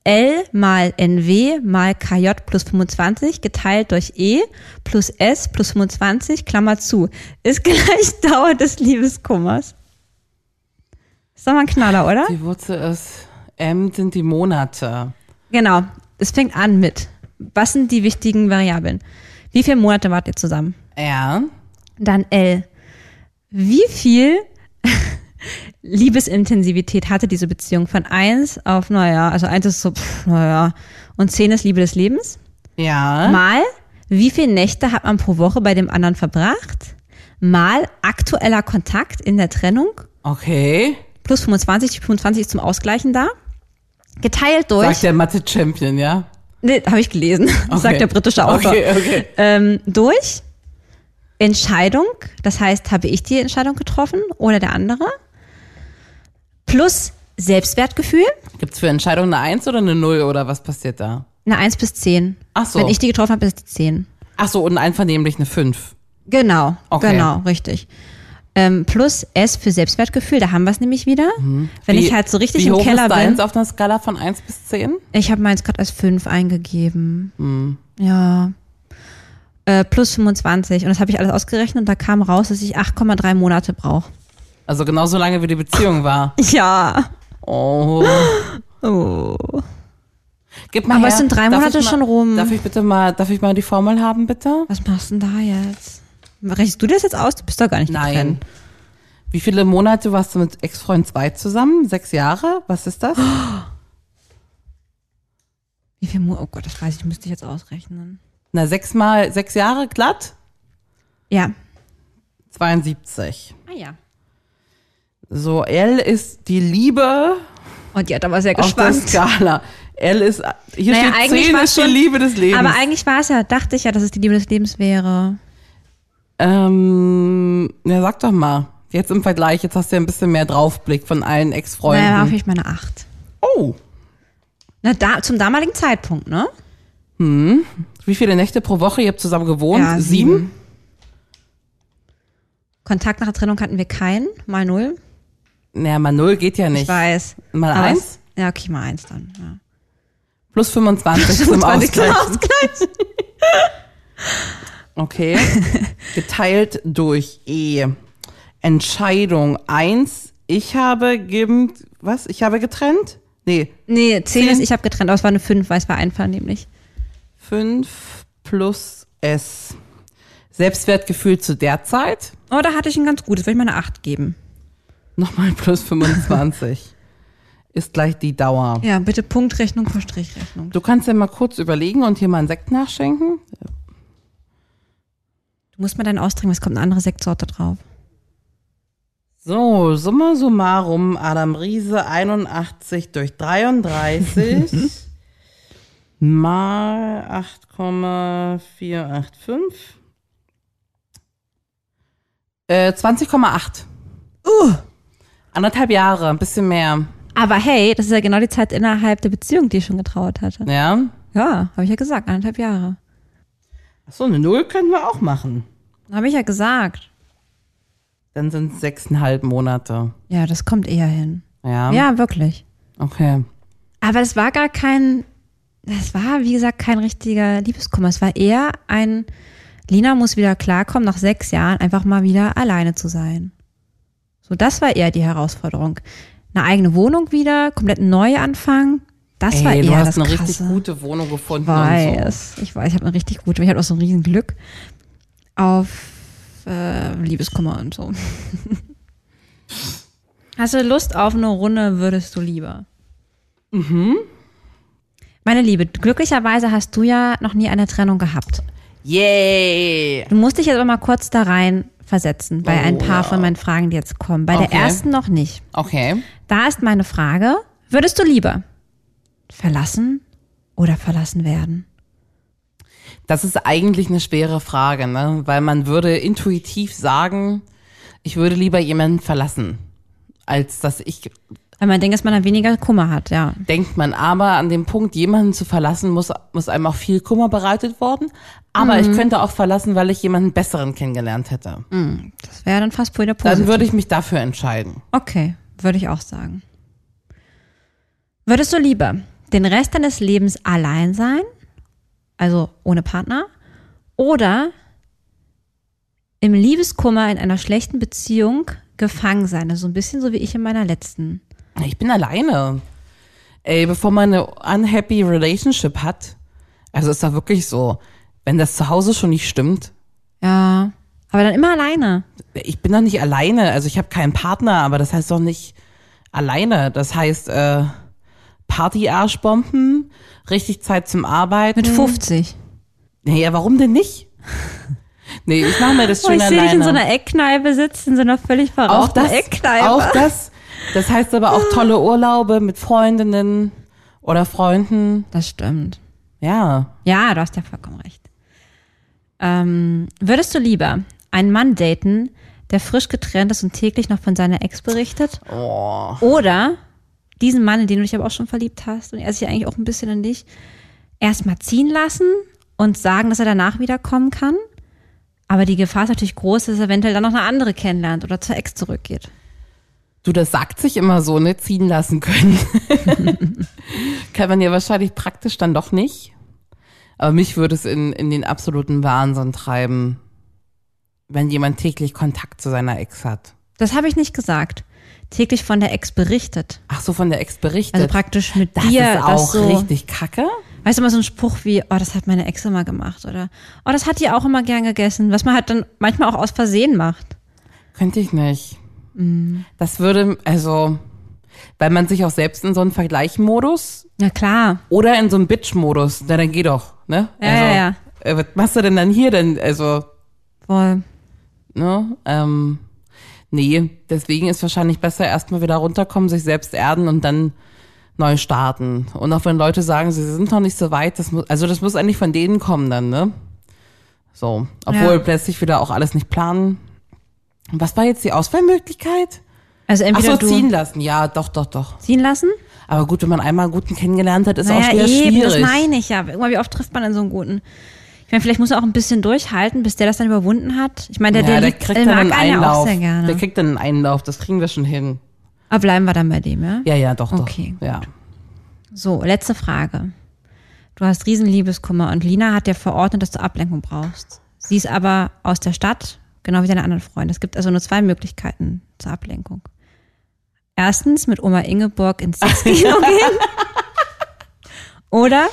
L mal NW mal KJ plus 25 geteilt durch E plus S plus 25, Klammer zu, ist gleich Dauer des Liebeskummers. Ist doch mal ein Knaller, oder? Die Wurzel ist M sind die Monate. Genau. Es fängt an mit, was sind die wichtigen Variablen? Wie viele Monate wart ihr zusammen? Ja. Dann L. Wie viel Liebesintensivität hatte diese Beziehung von eins auf, naja, also eins ist so, pff, naja, und zehn ist Liebe des Lebens? Ja. Mal, wie viele Nächte hat man pro Woche bei dem anderen verbracht? Mal aktueller Kontakt in der Trennung, Okay. plus 25, die 25 ist zum Ausgleichen da. Geteilt durch, Sagt der Mathe-Champion, ja? nee, habe ich gelesen, sagt der britische Autor. Okay, okay. ähm, durch Entscheidung, das heißt, habe ich die Entscheidung getroffen oder der andere, plus Selbstwertgefühl, Gibt's für Entscheidungen eine 1 oder eine 0 oder was passiert da? eine 1 bis 10. Ach so. Wenn ich die getroffen habe, ist die 10. Ach so, und einvernehmlich eine 5. Genau, Okay. genau, richtig. Ähm, plus S für Selbstwertgefühl, da haben wir es nämlich wieder. Wenn ich halt so richtig Mhm. wie im hoch Keller ist deins bin. auf einer Skala von 1 bis 10? Ich habe meins gerade als 5 eingegeben. Mhm. Ja. Äh, plus 25. Und das habe ich alles ausgerechnet und da kam raus, dass ich 8,3 Monate brauche. Also genauso lange wie die Beziehung war. Ja. Oh. Oh. Gib mal Aber her. es sind drei Darf Monate mal, schon rum. Darf ich bitte mal, darf ich mal die Formel haben, bitte? Was machst du denn da jetzt? Rechnest du das jetzt aus? Du bist doch gar nicht Nein. getrennt. Wie viele Monate warst du mit Ex-Freund 2 zusammen? Sechs Jahre? Was ist das? Wie viel Mo Oh Gott, das weiß ich, müsste ich jetzt ausrechnen. Na, sechs mal, sechs Jahre glatt? Ja. 72. Ah ja. So, L ist die Liebe Und die hat aber sehr auf der gespannt. Skala. L ist, hier Naja, steht eigentlich 10 war's ist die schon- Liebe des Lebens. Aber eigentlich war es ja, dachte ich ja, dass es die Liebe des Lebens wäre. ähm, ja, sag doch mal. Jetzt im Vergleich, jetzt hast du ja ein bisschen mehr Draufblick von allen Ex-Freunden. Naja, war vielleicht meine Acht. oh, Na, da, zum damaligen Zeitpunkt, ne? wie viele Nächte pro Woche ihr habt zusammen gewohnt? Ja, Sieben? sieben. Kontakt nach der Trennung hatten wir keinen, mal null. Naja, mal null geht ja Ich nicht. weiß. Mal Aber eins? Ja, okay, mal eins dann. Ja. Plus 25 zum 20 zum Ausgleich. Ausgleich. Okay. Geteilt durch E. Entscheidung eins. Ich habe geben, was? Ich habe getrennt? Nee, Nee, zehn Zehn. ist, ich habe getrennt, aber es war eine fünf, weil es war einvernehmlich. fünf plus S. Selbstwertgefühl zu der Zeit. Oh, da hatte ich ein ganz gutes, würde ich mal eine acht geben. Nochmal plus 25. Ist gleich die Dauer. Ja, bitte Punktrechnung vor Strichrechnung. Du kannst ja mal kurz überlegen und hier mal einen Sekt nachschenken. Du musst mal deinen austrinken, es kommt eine andere Sektsorte drauf. So, summa summarum, Adam Riese 81 durch 33 mal 8,485. Äh, 20,8. Uh. Anderthalb Jahre, ein bisschen mehr. Aber hey, das ist ja genau die Zeit innerhalb der Beziehung, die ich schon getrauert hatte. Ja. Ja, habe ich ja gesagt, anderthalb Jahre. Achso, eine Null können wir auch machen. Habe ich ja gesagt. Dann sind es sechseinhalb Monate. Ja, das kommt eher hin. Ja. Ja, wirklich. Okay. Aber es war gar kein, das war, wie gesagt, kein richtiger Liebeskummer. Es war eher ein, Lina muss wieder klarkommen, nach sechs Jahren einfach mal wieder alleine zu sein. So, das war eher die Herausforderung. Eine eigene Wohnung wieder, komplett neu anfangen. Das Ey, war eher du hast das eine Krasse. richtig gute Wohnung gefunden. Ich weiß, ich weiß, ich habe eine richtig gute, ich habe auch so ein riesen Glück auf äh, Liebeskummer und so. Hast du Lust auf eine Runde, würdest du lieber? Mhm. Meine Liebe, glücklicherweise hast du ja noch nie eine Trennung gehabt. so. Yay! Du musst dich jetzt aber mal kurz da rein versetzen bei ein Oh, paar ja. von meinen Fragen, die jetzt kommen. Bei der Okay. ersten noch nicht. Okay. Da ist meine Frage, würdest du lieber verlassen oder verlassen werden? Das ist eigentlich eine schwere Frage, ne? weil man würde intuitiv sagen, ich würde lieber jemanden verlassen, als dass ich, Weil man denkt, dass man dann weniger Kummer hat, ja. denkt man. Aber an dem Punkt, jemanden zu verlassen, muss, muss einem auch viel Kummer bereitet worden. Aber ich könnte auch verlassen, weil ich jemanden besseren kennengelernt hätte. Das wäre dann fast wieder positiv. Dann würde ich mich dafür entscheiden. Okay, würde ich auch sagen. Würdest du lieber den Rest deines Lebens allein sein, also ohne Partner, oder im Liebeskummer in einer schlechten Beziehung gefangen sein? Also ein bisschen so wie ich in meiner letzten. Ich bin alleine. Ey, bevor man eine unhappy relationship hat, also ist da wirklich so, wenn das zu Hause schon nicht stimmt, Ja, aber dann immer alleine. ich bin doch nicht alleine, also ich habe keinen Partner, aber das heißt doch nicht alleine. Das heißt, äh, Party-Arschbomben, richtig Zeit zum Arbeiten. Mit 50. Naja, warum denn nicht? Nee, ich mache mir das Oh, schön ich sehe dich alleine. in so einer Eckkneipe sitzen, in so einer völlig auch verrauchten das, Eckkneipe. auch das. Das heißt aber auch tolle Urlaube mit Freundinnen oder Freunden. Das stimmt. Ja. Ja, du hast ja vollkommen recht. Ähm, würdest du lieber einen Mann daten, der frisch getrennt ist und täglich noch von seiner Ex berichtet? Oder diesen Mann, in den du dich aber auch schon verliebt hast und er sich eigentlich auch ein bisschen in dich, erstmal ziehen lassen und sagen, dass er danach wiederkommen kann? Aber die Gefahr ist natürlich groß, dass er eventuell dann noch eine andere kennenlernt oder zur Ex zurückgeht. Du, das sagt sich immer so, ne? Ziehen lassen können. Kann man ja wahrscheinlich praktisch dann doch nicht. Aber mich würde es in, in den absoluten Wahnsinn treiben, wenn jemand täglich Kontakt zu seiner Ex hat. Das habe ich nicht gesagt. Täglich von der Ex berichtet. Ach so, von der Ex berichtet. Also praktisch mit das dir. ist auch das so, richtig kacke. Weißt du, mal so ein Spruch wie, oh, das hat meine Ex immer gemacht oder oh, das hat die auch immer gern gegessen, was man halt dann manchmal auch aus Versehen macht. Könnte ich nicht. Das würde, also, weil man sich auch selbst in so einen Vergleichmodus Ja, klar. oder in so einen Bitch-Modus, na dann geh doch, ne? Ja, also, ja, ja. Äh, was machst du denn dann hier denn? Also, Voll. ne? Ähm, nee, deswegen ist wahrscheinlich besser erstmal wieder runterkommen, sich selbst erden und dann neu starten. Und auch wenn Leute sagen, sie sind noch nicht so weit, das muss, also das muss eigentlich von denen kommen dann, ne? So. Obwohl Ja. plötzlich wieder auch alles nicht planen. Was war jetzt die Auswahlmöglichkeit? Also Ach entweder so, du ziehen lassen. Ja, doch, doch, doch. ziehen lassen. Aber gut, wenn man einmal einen guten kennengelernt hat, ist auch Naja, wieder eben, schwierig. das meine ich ja. Irgendwann, wie oft trifft man dann so einen guten? Ich meine, vielleicht muss er auch ein bisschen durchhalten, bis der das dann überwunden hat. Ich meine, der, ja, der, der kriegt der dann mag einen ja auch Einlauf. sehr gerne. Der kriegt dann einen Einlauf, das kriegen wir schon hin. Aber bleiben wir dann bei dem, ja? Ja, ja, doch, doch. Okay, Ja. So, letzte Frage. Du hast riesen Liebeskummer und Lina hat dir verordnet, dass du Ablenkung brauchst. Sie ist aber aus der Stadt, genau wie deine anderen Freunde. Es gibt also nur zwei Möglichkeiten zur Ablenkung. Erstens mit Oma Ingeborg ins Sexkino gehen. Oder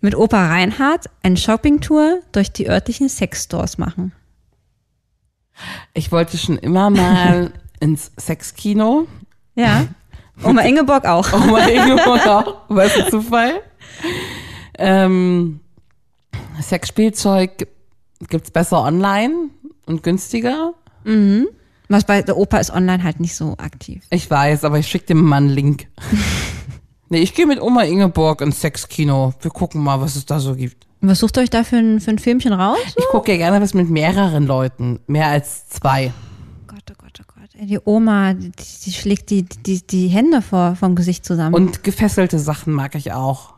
mit Opa Reinhard eine Shoppingtour durch die örtlichen Sexstores machen. Ich wollte schon immer mal ins Sexkino. Ja. Oma Ingeborg auch. Mein Ingeborg auch. Was ein Zufall. Ähm, Sexspielzeug gibt's besser online und günstiger. Was bei der Opa ist online halt nicht so aktiv. Ich weiß, aber ich schick dem mal einen Link. nee, ich gehe mit Oma Ingeborg ins Sexkino. Wir gucken mal, was es da so gibt. Und was sucht ihr euch da für ein, für ein Filmchen raus? Ich gucke ja gerne was mit mehreren Leuten. Mehr als zwei. Gott, oh Gott, oh Gott. Die Oma, die, die schlägt die, die, die Hände vor, vom Gesicht zusammen. Und gefesselte Sachen mag ich auch.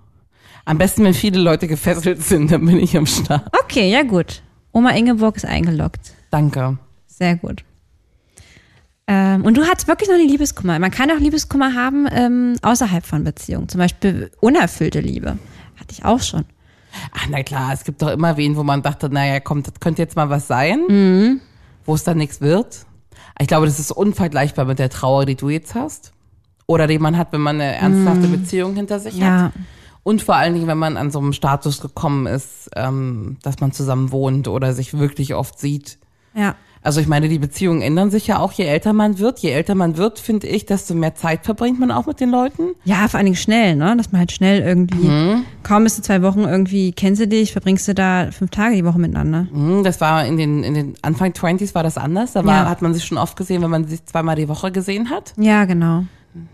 Am besten, wenn viele Leute gefesselt sind, dann bin ich am Start. okay, ja gut. Oma Ingeborg ist eingeloggt. Danke. Sehr gut. Ähm, und du hattest wirklich noch nie Liebeskummer. Man kann auch Liebeskummer haben ähm, außerhalb von Beziehungen. Zum Beispiel unerfüllte Liebe. Hatte ich auch schon. Ach, na klar, es gibt doch immer wen, wo man dachte, naja, komm, das könnte jetzt mal was sein, Mhm. wo es dann nichts wird. Ich glaube, das ist unvergleichbar mit der Trauer, die du jetzt hast. Oder die man hat, wenn man eine ernsthafte Beziehung hinter sich Mhm. Ja. hat. Und vor allen Dingen, wenn man an so einem Status gekommen ist, ähm, dass man zusammen wohnt oder sich wirklich oft sieht. Ja. Also ich meine, die Beziehungen ändern sich ja auch, je älter man wird. Je älter man wird, finde ich, desto mehr Zeit verbringt man auch mit den Leuten. Ja, vor allen Dingen schnell, ne? Dass man halt schnell irgendwie, Mhm. kaum bist du zwei Wochen irgendwie, kennst du dich, verbringst du da fünf Tage die Woche miteinander. Hm, Das war in den, in den Anfang 20s war das anders. Da war, Ja. hat man sich schon oft gesehen, wenn man sich zweimal die Woche gesehen hat. Ja, genau.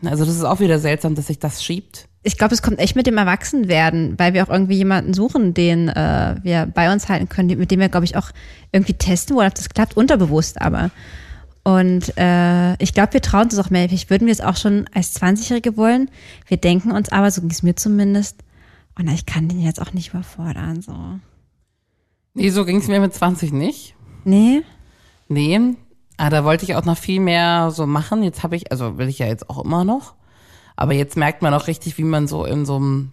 Also das ist auch wieder seltsam, dass sich das schiebt. Ich glaube, es kommt echt mit dem Erwachsenwerden, weil wir auch irgendwie jemanden suchen, den äh, wir bei uns halten können, mit dem wir, glaube ich, auch irgendwie testen wollen, ob das klappt, unterbewusst aber. Und äh, ich glaube, wir trauen uns auch mehr. Vielleicht würden wir es auch schon als 20-Jährige wollen. Wir denken uns aber, so ging es mir zumindest, oh na, ich kann den jetzt auch nicht überfordern. So. Nee, so ging es mir mit 20 nicht. Nee? Nee, ah, da wollte ich auch noch viel mehr so machen. Jetzt habe ich, also will ich ja jetzt auch immer noch. Aber jetzt merkt man auch richtig, wie man so in so einem,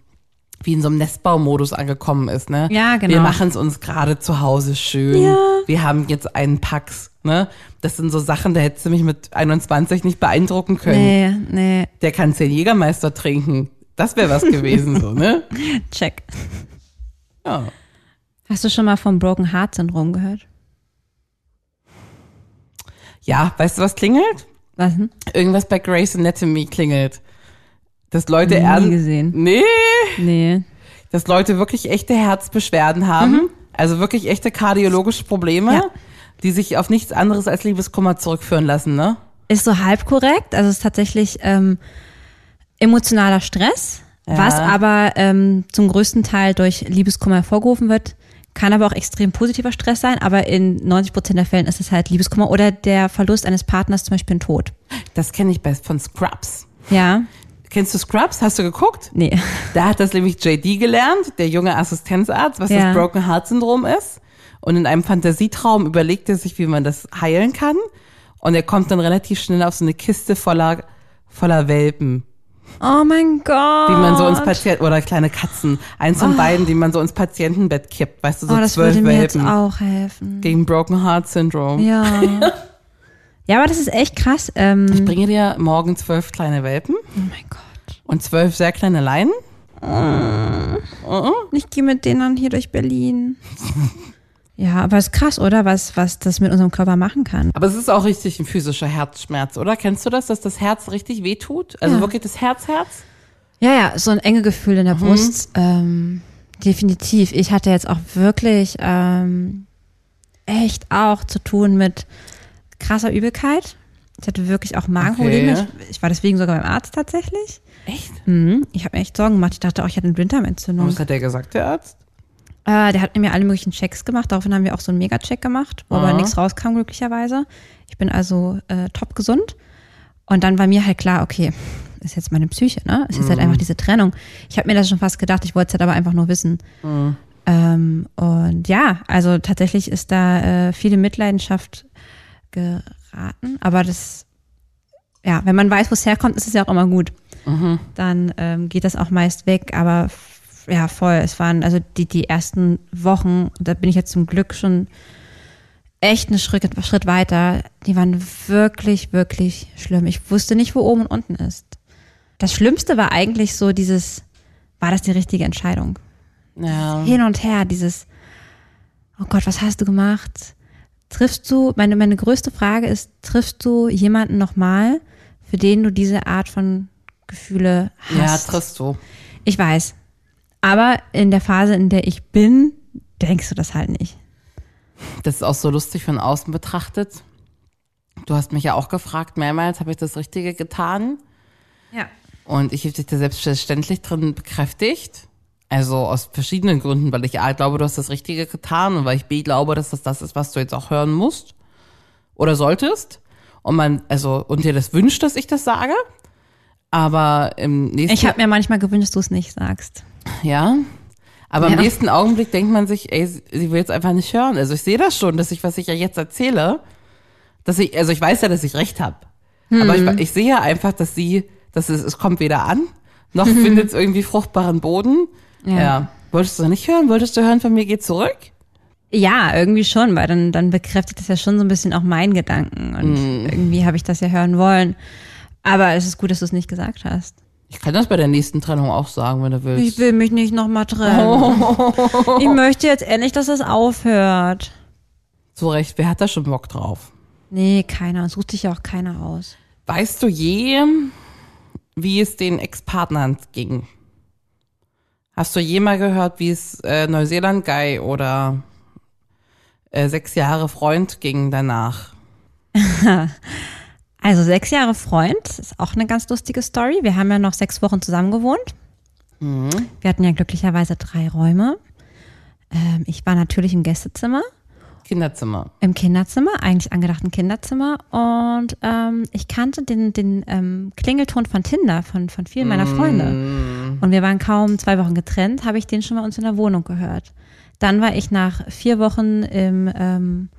wie in so einem Nestbaumodus angekommen ist, ne? Ja, genau. Wir machen es uns gerade zu Hause schön. Ja. Wir haben jetzt einen Pax, ne? Das sind so Sachen, da hättest du mich mit 21 nicht beeindrucken können. Nee, nee. Der kann zehn Jägermeister trinken. Das wäre was gewesen, so, ne? Check. Ja. Hast du schon mal vom Broken Heart Syndrom gehört? Ja, weißt du, was klingelt? Was denn? Irgendwas bei Grace Anatomy klingelt. Dass Leute Nie ernst. gesehen. Nee. Nee. Dass Leute wirklich echte Herzbeschwerden haben. Also wirklich echte kardiologische Probleme, Mhm. Ja. die sich auf nichts anderes als Liebeskummer zurückführen lassen, ne? Ist so halb korrekt. Also es ist tatsächlich ähm, emotionaler Stress, Ja. was aber ähm, zum größten Teil durch Liebeskummer hervorgerufen wird. Kann aber auch extrem positiver Stress sein, aber in 90 Prozent der Fällen ist es halt Liebeskummer oder der Verlust eines Partners, zum Beispiel ein Tod. Das kenne ich best von Scrubs. Ja, Kennst du Scrubs? Hast du geguckt? nee. Da hat das nämlich JD gelernt, der junge Assistenzarzt, was Ja. das Broken Heart Syndrom ist. Und in einem Fantasietraum überlegt er sich, wie man das heilen kann. Und er kommt dann relativ schnell auf so eine Kiste voller, voller Welpen, Oh mein Gott. die man so ins Patient, oder kleine Katzen. Eins von beiden, die man so ins Patientenbett kippt. Weißt du, so Oh, das zwölf würde mir jetzt Welpen. auch helfen. Gegen Broken Heart Syndrome. Ja. ja, aber das ist echt krass. Ähm, Ich bringe dir morgen zwölf kleine Welpen oh mein Gott. und zwölf sehr kleine Leinen. Ich gehe mit denen dann hier durch Berlin. Ja, aber es ist krass, oder? Was, was das mit unserem Körper machen kann. Aber es ist auch richtig ein physischer Herzschmerz, oder? Kennst du das, dass das Herz richtig wehtut? Also Ja. wirklich das Herz-Herz? Ja, ja, so ein enge Gefühl in der Brust. Ähm, definitiv. Ich hatte jetzt auch wirklich ähm, echt auch zu tun mit krasser Übelkeit. Ich hatte wirklich auch Magenprobleme. Okay. Ich, ich war deswegen sogar beim Arzt tatsächlich. Echt? Mhm. Ich habe mir echt Sorgen gemacht. Ich dachte auch, ich hatte eine Blinddarmentzündung. Was hat der gesagt, der Arzt? Äh, der hat mir alle möglichen Checks gemacht. Daraufhin haben wir auch so einen Mega-Check gemacht, wo aber nichts rauskam, glücklicherweise. Ich bin also äh, top gesund. Und dann war mir halt klar, okay, ist jetzt meine Psyche, ne? Es ist halt einfach diese Trennung. Ich habe mir das schon fast gedacht, ich wollte es halt aber einfach nur wissen. Ähm, und ja, also tatsächlich ist da äh, viele Mitleidenschaft geraten, aber das, ja, wenn man weiß, wo es herkommt, ist es ja auch immer gut. Dann ähm, geht das auch meist weg, aber ja, voll. Es waren also die, die ersten Wochen, da bin ich jetzt zum Glück schon echt einen Schritt, Schritt weiter, die waren wirklich, wirklich schlimm. Ich wusste nicht, wo oben und unten ist. Das Schlimmste war eigentlich so dieses, war das die richtige Entscheidung? Ja. hin und her, dieses, oh Gott, was hast du gemacht? Triffst du, meine, meine größte Frage ist, triffst du jemanden nochmal, für den du diese Art von Gefühle Ja, hast? triffst du. ich weiß. Aber in der Phase, in der ich bin, denkst du das halt nicht. Das ist auch so lustig von außen betrachtet. Du hast mich ja auch gefragt, mehrmals habe ich das Richtige getan. Ja. Und ich habe dich da selbstverständlich drin bekräftigt. Also aus verschiedenen Gründen, weil ich A glaube, du hast das Richtige getan und weil ich B glaube, dass das das ist, was du jetzt auch hören musst oder solltest. Und man, also, und dir das wünscht, dass ich das sage. Aber im nächsten Ich habe mir manchmal gewünscht, dass du es nicht sagst. ja. Aber Ja. im nächsten Augenblick denkt man sich, ey, sie will jetzt einfach nicht hören. Also ich sehe das schon, dass ich, was ich ja jetzt erzähle, dass ich, also ich weiß ja, dass ich recht habe. Aber Hm. ich, ich sehe ja einfach, dass sie, dass es, es kommt weder an, noch findet es irgendwie fruchtbaren Boden. Ja. Wolltest du nicht hören? Wolltest du hören, von mir geht zurück? Ja, irgendwie schon, weil dann, dann bekräftigt das ja schon so ein bisschen auch meinen Gedanken. Und Mhm. irgendwie habe ich das ja hören wollen. Aber es ist gut, dass du es nicht gesagt hast. Ich kann das bei der nächsten Trennung auch sagen, wenn du willst. Ich will mich nicht nochmal trennen. Ich möchte jetzt endlich, dass es aufhört. Zu Recht, wer hat da schon Bock drauf? Nee, keiner. Sucht sich ja auch keiner aus. Weißt du je, wie es den Ex-Partnern ging? Hast du je mal gehört, wie es äh, Neuseeland-Guy oder äh, sechs Jahre Freund ging danach? Also sechs Jahre Freund, ist auch eine ganz lustige Story. Wir haben ja noch sechs Wochen zusammen gewohnt. Wir hatten ja glücklicherweise drei Räume. Ähm, ich war natürlich im Gästezimmer, Kinderzimmer. im Kinderzimmer, eigentlich angedachten Kinderzimmer. Und ähm, ich kannte den, den ähm, Klingelton von Tinder von, von vielen meiner Freunde. Und wir waren kaum zwei Wochen getrennt, habe ich den schon mal uns in der Wohnung gehört. Dann war ich nach vier Wochen im ähm,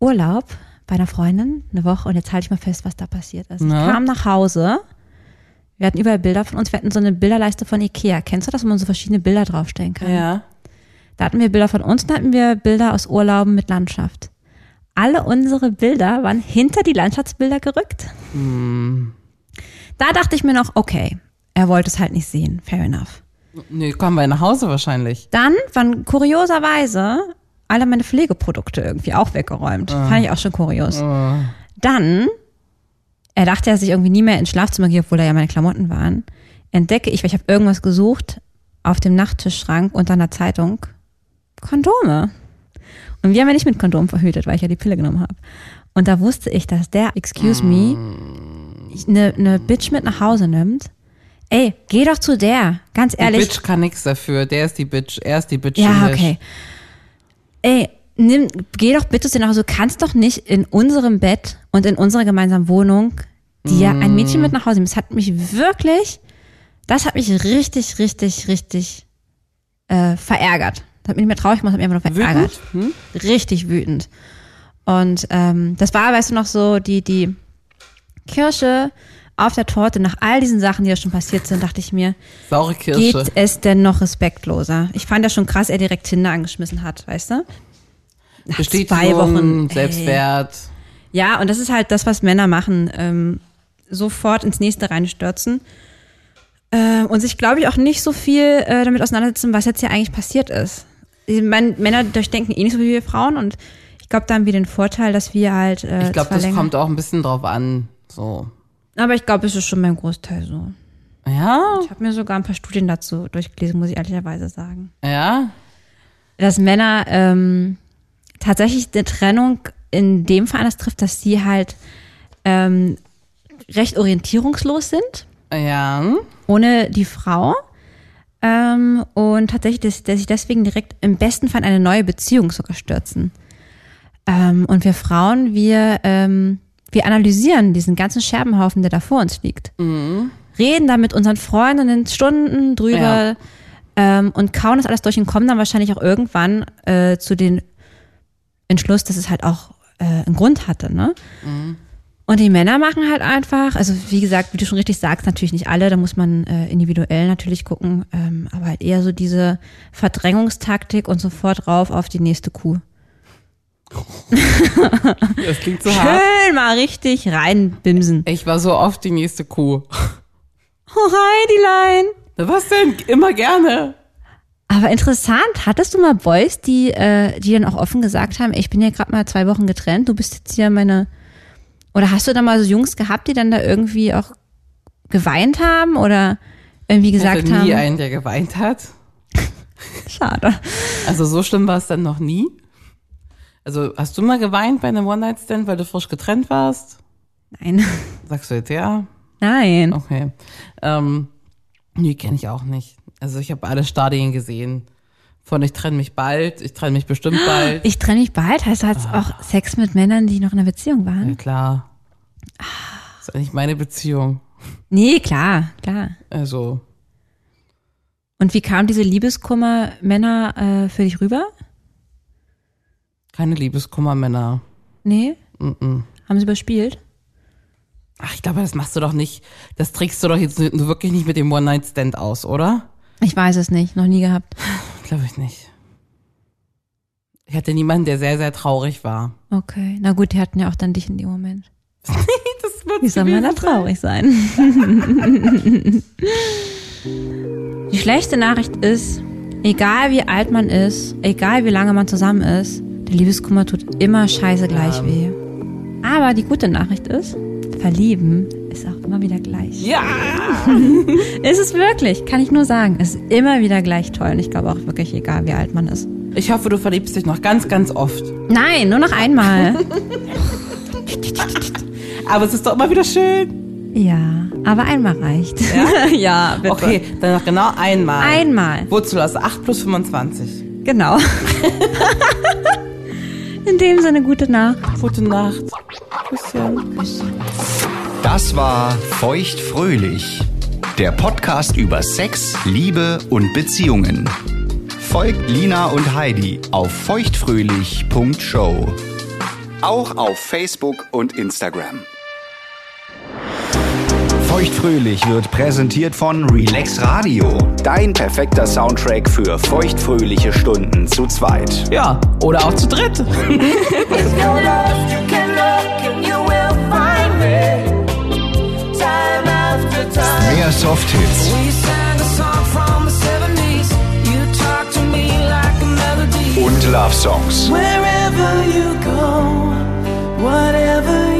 Urlaub bei einer Freundin, eine Woche, und jetzt halte ich mal fest, was da passiert ist. Na? Ich kam nach Hause, wir hatten überall Bilder von uns, wir hatten so eine Bilderleiste von Ikea. Kennst du das, wo man so verschiedene Bilder draufstellen kann? Ja. Da hatten wir Bilder von uns, da hatten wir Bilder aus Urlauben mit Landschaft. Alle unsere Bilder waren hinter die Landschaftsbilder gerückt. Da dachte ich mir noch, okay, er wollte es halt nicht sehen, fair enough. Nee, kommen wir nach Hause wahrscheinlich. Dann waren kurioserweise alle meine Pflegeprodukte irgendwie auch weggeräumt. Fand ich auch schon kurios. Dann, er dachte, er sich irgendwie nie mehr ins Schlafzimmer geht, obwohl da ja meine Klamotten waren, entdecke ich, weil ich habe irgendwas gesucht, auf dem Nachttischschrank unter einer Zeitung, Kondome. Und wir haben ja nicht mit Kondom verhütet, weil ich ja die Pille genommen habe. Und da wusste ich, dass der, excuse me, eine ne Bitch mit nach Hause nimmt. Ey, geh doch zu der, ganz Die ehrlich. Bitch kann nichts dafür. Der ist die Bitch. Er ist die Bitch. Ja, okay. Ey, nimm, geh doch bitte zu nach Hause. Du kannst doch nicht in unserem Bett und in unserer gemeinsamen Wohnung dir ein Mädchen mit nach Hause nehmen. Das hat mich wirklich, das hat mich richtig, richtig, richtig äh, verärgert. Das hat mich nicht mehr traurig gemacht, das hat mich einfach nur verärgert. Wütend? Hm? Richtig wütend. Und ähm, das war, weißt du noch, so die, die Kirsche auf der Torte nach all diesen Sachen, die ja schon passiert sind, dachte ich mir, Saure Kirsche. Geht es denn noch respektloser? Ich fand ja schon krass, er direkt Tinder angeschmissen hat, weißt du? Nach Bestätigung, zwei Wochen. ey. Selbstwert. Ja, und das ist halt das, was Männer machen. Ähm, sofort ins nächste reinstürzen. Äh, und sich, glaube ich, auch nicht so viel äh, damit auseinandersetzen, was jetzt hier eigentlich passiert ist. Ich meine, Männer durchdenken eh nicht so wie wir Frauen und ich glaube, da haben wir den Vorteil, dass wir halt. Äh, Ich glaube, das länger- kommt auch ein bisschen drauf an. So. Aber ich glaube, es ist schon beim Großteil so. Ja, Ich habe mir sogar ein paar Studien dazu durchgelesen, muss ich ehrlicherweise sagen. ja. Dass Männer ähm, tatsächlich eine Trennung in dem Fall anders trifft, dass sie halt ähm, recht orientierungslos sind, Ja. ohne die Frau. Ähm, und tatsächlich, dass, dass sich deswegen direkt im besten Fall in eine neue Beziehung sogar stürzen. Ähm, und wir Frauen, wir, ähm, wir analysieren diesen ganzen Scherbenhaufen, der da vor uns liegt. Reden da mit unseren Freundinnen Stunden drüber Ja. ähm, und kauen das alles durch und kommen dann wahrscheinlich auch irgendwann äh, zu den Entschluss, dass es halt auch äh, einen Grund hatte. Ne? Und die Männer machen halt einfach, also wie gesagt, wie du schon richtig sagst, natürlich nicht alle, da muss man äh, individuell natürlich gucken, ähm, aber halt eher so diese Verdrängungstaktik und sofort rauf auf die nächste Kuh. Das klingt so hart. Schön mal richtig reinbimsen. Ich war so oft die nächste Kuh. Oh, Heidilein. Na, Was denn? Immer gerne. Aber interessant, hattest du mal Boys, die, äh, die dann auch offen gesagt haben, ich bin ja gerade mal zwei Wochen getrennt, du bist jetzt hier meine. Oder hast du da mal so Jungs gehabt, die dann da irgendwie auch geweint haben oder irgendwie Ich gesagt hatte nie haben? einen, der geweint hat. Schade. Also so schlimm war es dann noch nie. Also hast du mal geweint bei einem One-Night-Stand, weil du frisch getrennt warst? Nein. Sagst du jetzt ja? Nein. Okay. Ähm, nee, kenne ich auch nicht. Also ich habe alle Stadien gesehen. Von ich trenne mich bald, ich trenne mich bestimmt bald. Ich trenne mich bald, heißt das Ah. auch Sex mit Männern, die noch in einer Beziehung Ja waren? klar. Das ist eigentlich meine Beziehung. Nee, klar, klar. Also, Und wie kam diese Liebeskummer Männer äh, für dich rüber? Keine Liebeskummermänner. Nee? Mm-mm. Haben sie überspielt? Ach, ich glaube, das machst du doch nicht. Das trägst du doch jetzt wirklich nicht mit dem One-Night-Stand aus, oder? Ich weiß es nicht, noch nie gehabt. Glaube ich nicht. Ich hatte niemanden, der sehr, sehr traurig war. Okay, na gut, die hatten ja auch dann dich in dem Moment. Das wird Wie soll man da traurig sein? Die schlechte Nachricht ist, egal wie alt man ist, egal wie lange man zusammen ist, Liebeskummer tut immer scheiße gleich weh. Aber die gute Nachricht ist, verlieben ist auch immer wieder gleich. Ja! Ist es wirklich, kann ich nur sagen. Es ist immer wieder gleich toll und ich glaube auch wirklich, egal wie alt man ist. Ich hoffe, du verliebst dich noch ganz, ganz oft. Nein, nur noch einmal. Aber es ist doch immer wieder schön. ja, aber einmal reicht. Ja, ja bitte. Okay, dann noch genau einmal. Einmal. Wurzel aus 8 plus 25. Genau. In dem Sinne, gute Nacht. Gute Nacht. Küsschen. Das war Feuchtfröhlich, der Podcast über Sex, Liebe und Beziehungen. Folgt Lina und Heidi auf feuchtfröhlich.show. Auch auf Facebook und Instagram. Feuchtfröhlich wird präsentiert von Relax Radio. Dein perfekter Soundtrack für feuchtfröhliche Stunden zu zweit. Ja, oder auch zu dritt. Mehr Softhits und Love Songs. Wherever you go, whatever you